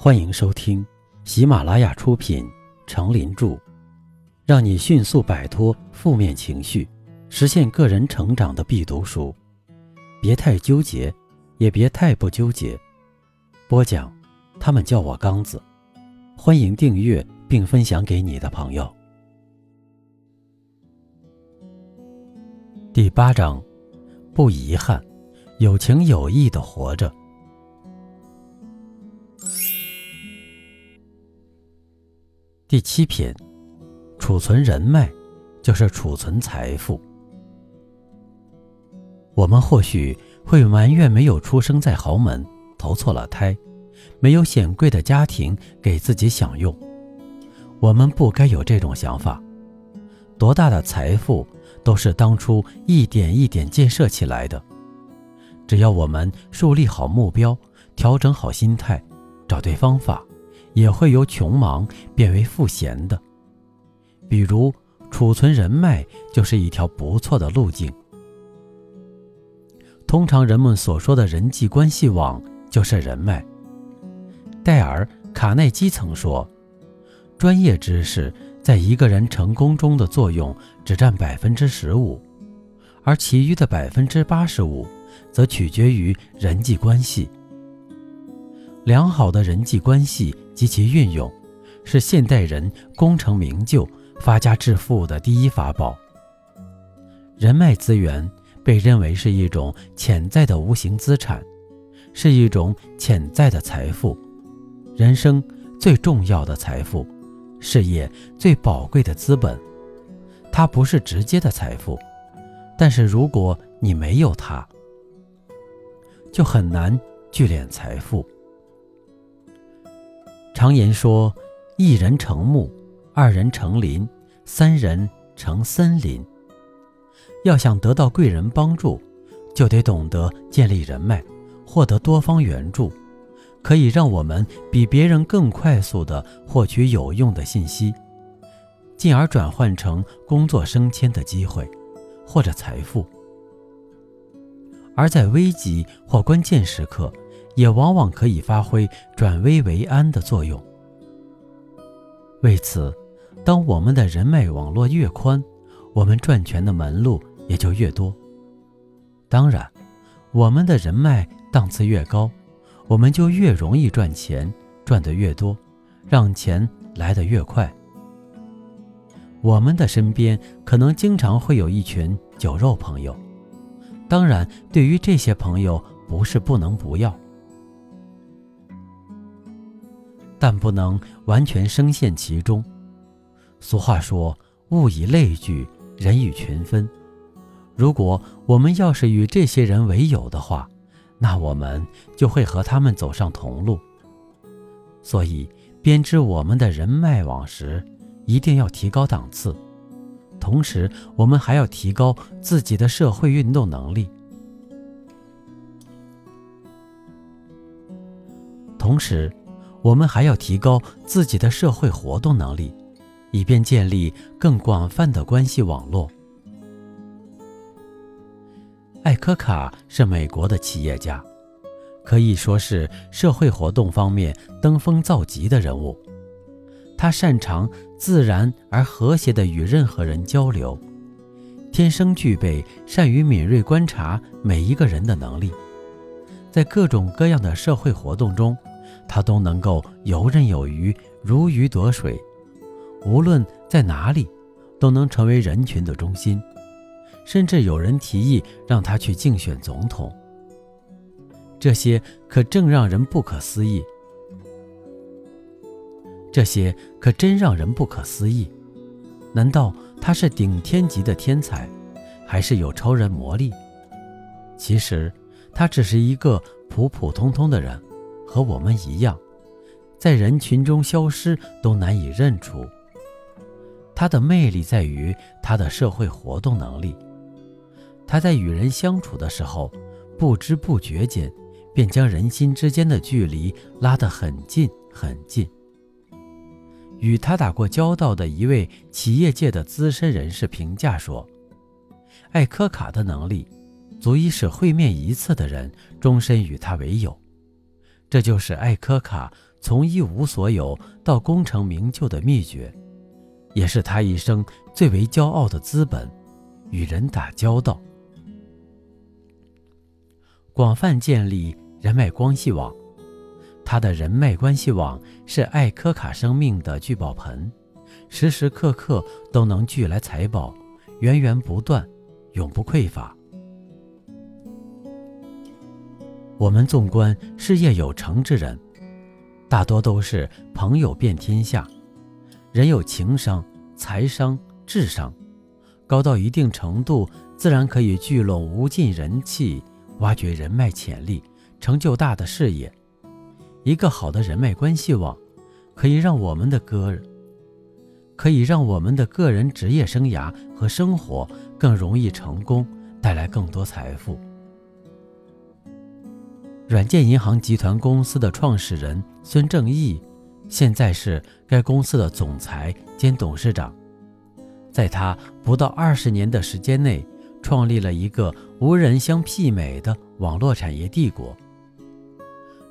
欢迎收听喜马拉雅出品《成林著》，让你迅速摆脱负面情绪，实现个人成长的必读书。别太纠结，也别太不纠结。播讲，他们叫我刚子。欢迎订阅并分享给你的朋友。第八章，不遗憾，有情有义的活着。第七篇，储存人脉，就是储存财富。我们或许会埋怨没有出生在豪门，投错了胎，没有显贵的家庭给自己享用。我们不该有这种想法。多大的财富，都是当初一点一点建设起来的。只要我们树立好目标，调整好心态，找对方法。也会由穷忙变为富闲的，比如储存人脉就是一条不错的路径。通常人们所说的人际关系网就是人脉。戴尔·卡耐基曾说：“专业知识在一个人成功中的作用只占百分之十五，而其余的百分之八十五则取决于人际关系。”良好的人际关系及其运用，是现代人功成名就、发家致富的第一法宝。人脉资源被认为是一种潜在的无形资产，是一种潜在的财富，人生最重要的财富，事业最宝贵的资本。它不是直接的财富，但是如果你没有它，就很难聚敛财富。常言说：“一人成木，二人成林，三人成森林。”要想得到贵人帮助，就得懂得建立人脉，获得多方援助，可以让我们比别人更快速地获取有用的信息，进而转换成工作升迁的机会，或者财富。而在危急或关键时刻，也往往可以发挥转危为安的作用。为此，当我们的人脉网络越宽，我们赚钱的门路也就越多。当然，我们的人脉档次越高，我们就越容易赚钱，赚得越多，让钱来得越快。我们的身边可能经常会有一群酒肉朋友，当然，对于这些朋友，不是不能不要。但不能完全深陷其中。俗话说：“物以类聚，人以群分。”如果我们要是与这些人为友的话，那我们就会和他们走上同路。所以，编织我们的人脉网时，一定要提高档次。同时，我们还要提高自己的社会运动能力。同时。我们还要提高自己的社会活动能力，以便建立更广泛的关系网络。艾科卡是美国的企业家，可以说是社会活动方面登峰造极的人物。他擅长自然而和谐地与任何人交流，天生具备善于敏锐观察每一个人的能力，在各种各样的社会活动中。他都能够游刃有余，如鱼得水，无论在哪里，都能成为人群的中心。甚至有人提议让他去竞选总统，这些可正让人不可思议。这些可真让人不可思议。难道他是顶天级的天才，还是有超人魔力？其实，他只是一个普普通通的人。和我们一样，在人群中消失都难以认出。他的魅力在于他的社会活动能力。他在与人相处的时候，不知不觉间便将人心之间的距离拉得很近很近。与他打过交道的一位企业界的资深人士评价说：“艾科卡的能力，足以使会面一次的人终身与他为友。”这就是艾科卡从一无所有到功成名就的秘诀，也是他一生最为骄傲的资本——与人打交道，广泛建立人脉关系网。他的人脉关系网是艾科卡生命的聚宝盆，时时刻刻都能聚来财宝，源源不断，永不匮乏。我们纵观事业有成之人，大多都是朋友遍天下，人有情商、财商、智商，高到一定程度，自然可以聚拢无尽人气，挖掘人脉潜力，成就大的事业。一个好的人脉关系网，可以让我们的个，可以让我们的个人职业生涯和生活更容易成功，带来更多财富。软件银行集团公司的创始人孙正义，现在是该公司的总裁兼董事长。在他不到二十年的时间内，创立了一个无人相媲美的网络产业帝国。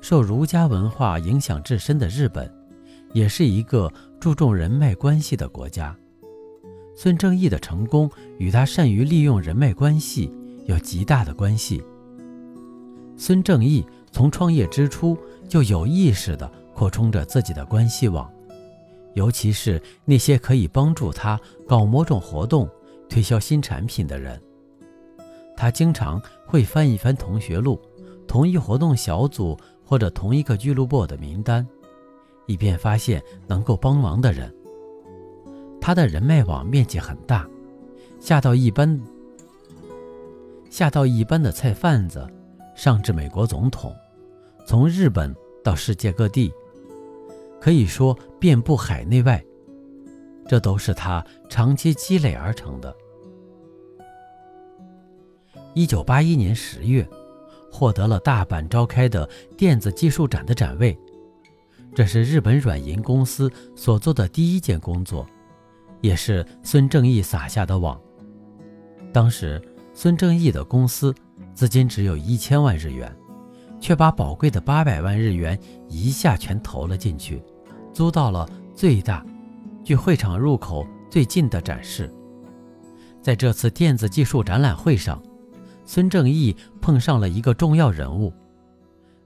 受儒家文化影响至深的日本，也是一个注重人脉关系的国家。孙正义的成功与他善于利用人脉关系有极大的关系。孙正义从创业之初就有意识地扩充着自己的关系网，尤其是那些可以帮助他搞某种活动、推销新产品的人。他经常会翻一翻同学录、同一活动小组。或者同一个俱乐部的名单，以便发现能够帮忙的人。他的人脉网面积很大，下到一般，下到一般的菜贩子，上至美国总统，从日本到世界各地，可以说遍布海内外。这都是他长期积累而成的。一九八一年十月。获得了大阪召开的电子技术展的展位，这是日本软银公司所做的第一件工作，也是孙正义撒下的网。当时孙正义的公司资金只有一千万日元，却把宝贵的八百万日元一下全投了进去，租到了最大、距会场入口最近的展示。在这次电子技术展览会上。孙正义碰上了一个重要人物，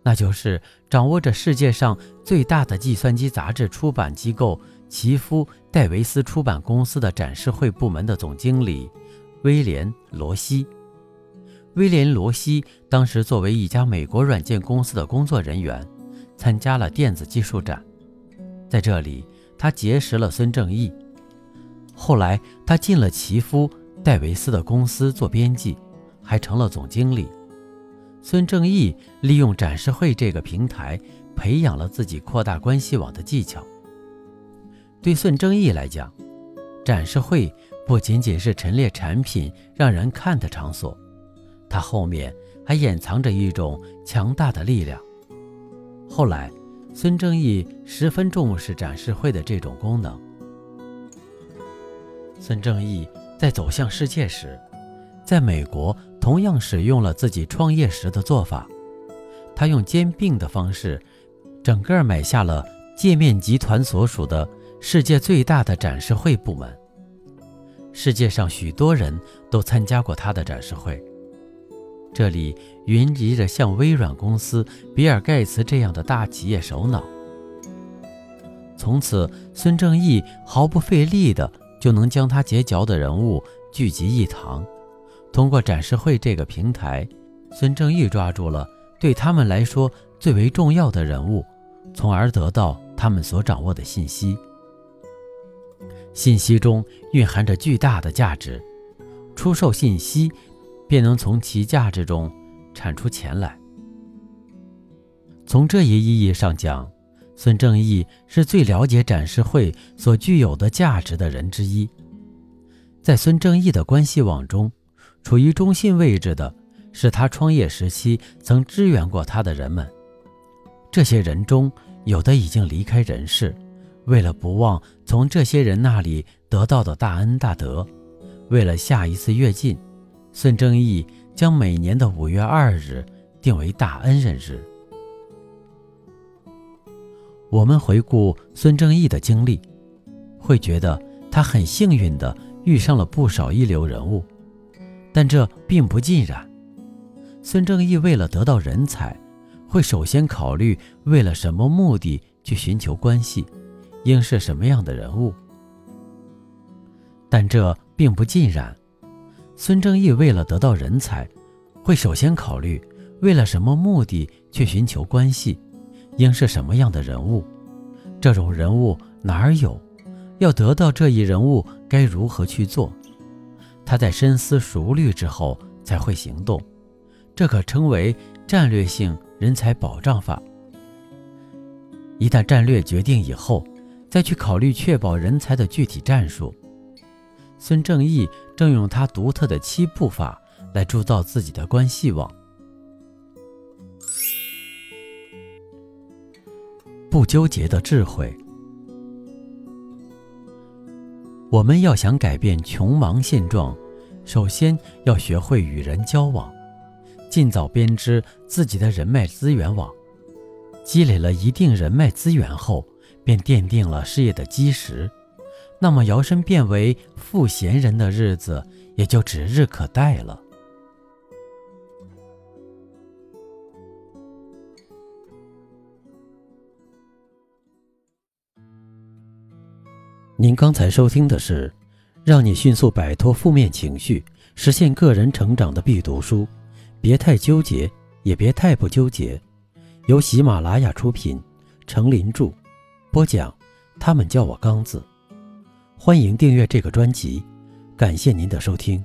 那就是掌握着世界上最大的计算机杂志出版机构奇夫戴维斯出版公司的展示会部门的总经理威廉·罗西。威廉·罗西当时作为一家美国软件公司的工作人员，参加了电子技术展，在这里他结识了孙正义。后来他进了奇夫戴维斯的公司做编辑。还成了总经理。孙正义利用展示会这个平台，培养了自己扩大关系网的技巧。对孙正义来讲，展示会不仅仅是陈列产品让人看的场所，它后面还掩藏着一种强大的力量。后来，孙正义十分重视展示会的这种功能。孙正义在走向世界时，在美国。同样使用了自己创业时的做法，他用兼并的方式，整个买下了界面集团所属的世界最大的展示会部门。世界上许多人都参加过他的展示会，这里云集着像微软公司、比尔·盖茨这样的大企业首脑。从此，孙正义毫不费力的就能将他结交的人物聚集一堂。通过展示会这个平台，孙正义抓住了对他们来说最为重要的人物，从而得到他们所掌握的信息。信息中蕴含着巨大的价值，出售信息便能从其价值中产出钱来。从这一意义上讲，孙正义是最了解展示会所具有的价值的人之一。在孙正义的关系网中。处于中心位置的是他创业时期曾支援过他的人们，这些人中有的已经离开人世。为了不忘从这些人那里得到的大恩大德，为了下一次跃进，孙正义将每年的五月二日定为大恩人日。我们回顾孙正义的经历，会觉得他很幸运的遇上了不少一流人物，但这并不尽然。孙正义为了得到人才，会首先考虑为了什么目的去寻求关系，应是什么样的人物。但这并不尽然。孙正义为了得到人才，会首先考虑为了什么目的去寻求关系。应是什么样的人物？这种人物哪儿有？要得到这一人物，该如何去做？他在深思熟虑之后才会行动，这可称为战略性人才保障法。一旦战略决定以后，再去考虑确保人才的具体战术。孙正义正用他独特的七步法来铸造自己的关系网。不纠结的智慧。我们要想改变穷忙现状，首先要学会与人交往，尽早编织自己的人脉资源网。积累了一定人脉资源后，便奠定了事业的基石。那么摇身变为富闲人的日子也就指日可待了。您刚才收听的是，让你迅速摆脱负面情绪，实现个人成长的必读书。别太纠结，也别太不纠结。由喜马拉雅出品，程林著，播讲。他们叫我刚子。欢迎订阅这个专辑，感谢您的收听。